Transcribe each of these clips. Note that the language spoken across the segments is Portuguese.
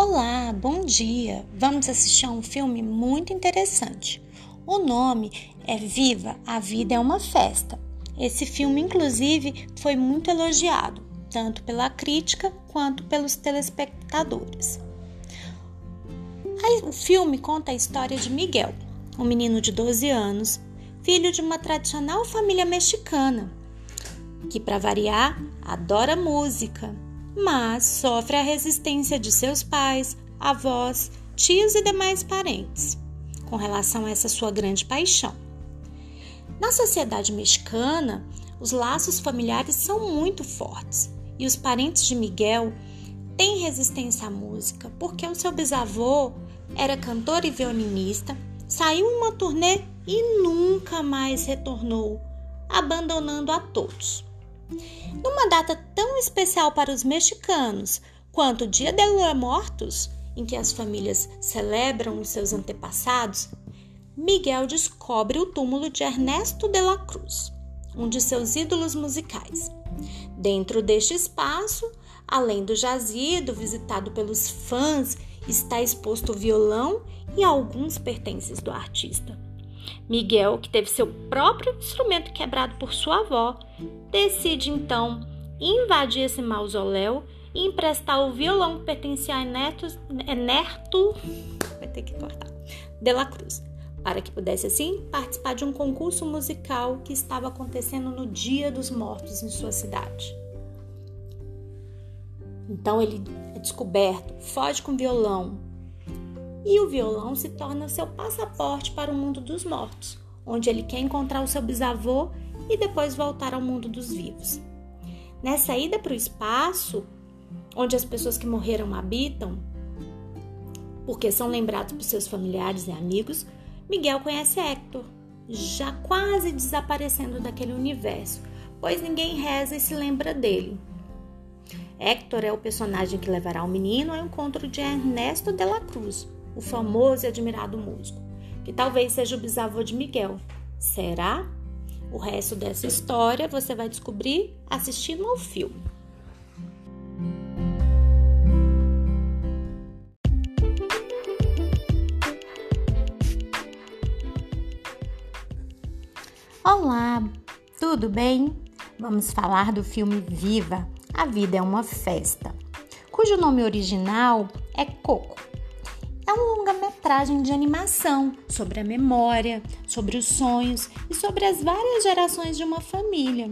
Olá, bom dia! Vamos assistir a um filme muito interessante. O nome é Viva, a Vida é uma Festa. Esse filme, inclusive, foi muito elogiado, tanto pela crítica quanto pelos telespectadores. O filme conta a história de Miguel, um menino de 12 anos, filho de uma tradicional família mexicana, que, para variar, adora música mas sofre a resistência de seus pais, avós, tios e demais parentes com relação a essa sua grande paixão. Na sociedade mexicana, os laços familiares são muito fortes e os parentes de Miguel têm resistência à música porque o seu bisavô era cantor e violinista, saiu em uma turnê e nunca mais retornou, abandonando a todos. Numa data tão especial para os mexicanos quanto o Dia de los Mortos, em que as famílias celebram os seus antepassados, Miguel descobre o túmulo de Ernesto de la Cruz, um de seus ídolos musicais. Dentro deste espaço, além do jazido visitado pelos fãs, está exposto o violão e alguns pertences do artista. Miguel, que teve seu próprio instrumento quebrado por sua avó, decide então invadir esse mausoléu e emprestar o violão que pertencia a Enerto, Enerto vai ter que cortar, de la Cruz, para que pudesse assim participar de um concurso musical que estava acontecendo no Dia dos Mortos em sua cidade. Então ele é descoberto, foge com o violão, e o violão se torna seu passaporte para o mundo dos mortos, onde ele quer encontrar o seu bisavô e depois voltar ao mundo dos vivos. Nessa ida para o espaço, onde as pessoas que morreram habitam, porque são lembrados por seus familiares e amigos, Miguel conhece Hector, já quase desaparecendo daquele universo, pois ninguém reza e se lembra dele. Hector é o personagem que levará o menino ao encontro de Ernesto de la Cruz, o famoso e admirado músico, que talvez seja o bisavô de Miguel. Será? O resto dessa história você vai descobrir assistindo ao filme. Olá, tudo bem? Vamos falar do filme Viva, A Vida é uma Festa, cujo nome original é Coco é um longa-metragem de animação sobre a memória, sobre os sonhos e sobre as várias gerações de uma família.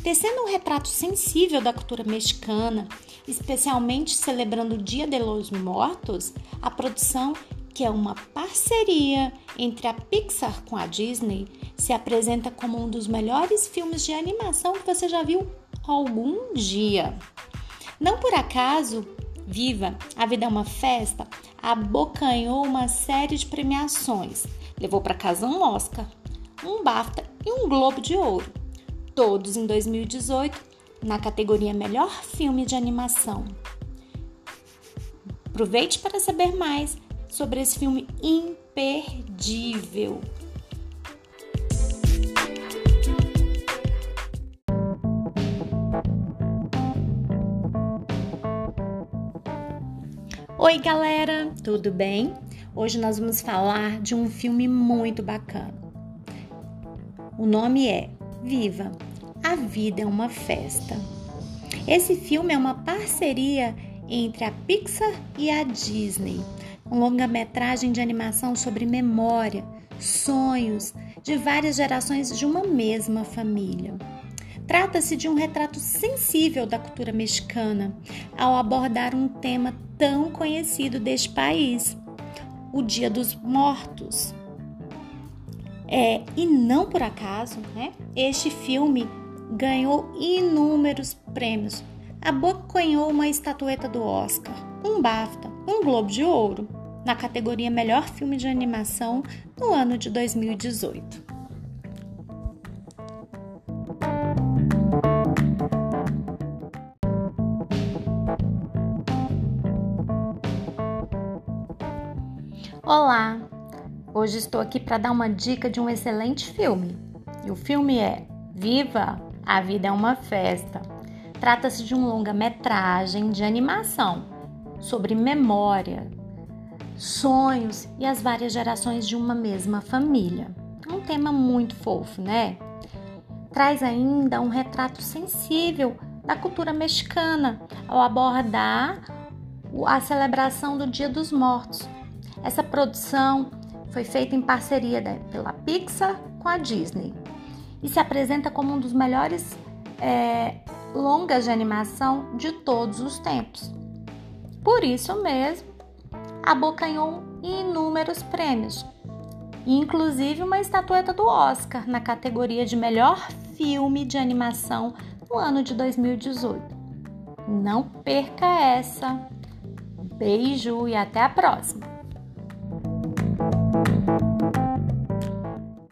Tecendo um retrato sensível da cultura mexicana, especialmente celebrando o Dia de los Mortos, a produção, que é uma parceria entre a Pixar com a Disney, se apresenta como um dos melhores filmes de animação que você já viu algum dia. Não por acaso, Viva, A Vida é uma Festa abocanhou uma série de premiações. Levou para casa um Oscar, um BAFTA e um Globo de Ouro, todos em 2018 na categoria Melhor Filme de Animação. Aproveite para saber mais sobre esse filme imperdível. Oi, galera, tudo bem? Hoje nós vamos falar de um filme muito bacana. O nome é Viva, a Vida é uma Festa. Esse filme é uma parceria entre a Pixar e a Disney, um longa-metragem de animação sobre memória, sonhos de várias gerações de uma mesma família. Trata-se de um retrato sensível da cultura mexicana ao abordar um tema tão conhecido deste país, o Dia dos Mortos. É, e não por acaso, né? Este filme ganhou inúmeros prêmios. Abocanhou uma estatueta do Oscar, um BAFTA, um Globo de Ouro, na categoria Melhor Filme de Animação no ano de 2018. Olá! Hoje estou aqui para dar uma dica de um excelente filme. E o filme é Viva! A Vida é uma Festa. Trata-se de um longa-metragem de animação sobre memória, sonhos e as várias gerações de uma mesma família. Um tema muito fofo, né? Traz ainda um retrato sensível da cultura mexicana ao abordar a celebração do Dia dos Mortos. Essa produção foi feita em parceria pela Pixar com a Disney e se apresenta como um dos melhores é, longas de de todos os tempos. Por isso mesmo, abocanhou inúmeros prêmios, inclusive uma estatueta do Oscar na categoria de melhor filme de animação no ano de 2018. Não perca essa! Beijo e até a próxima!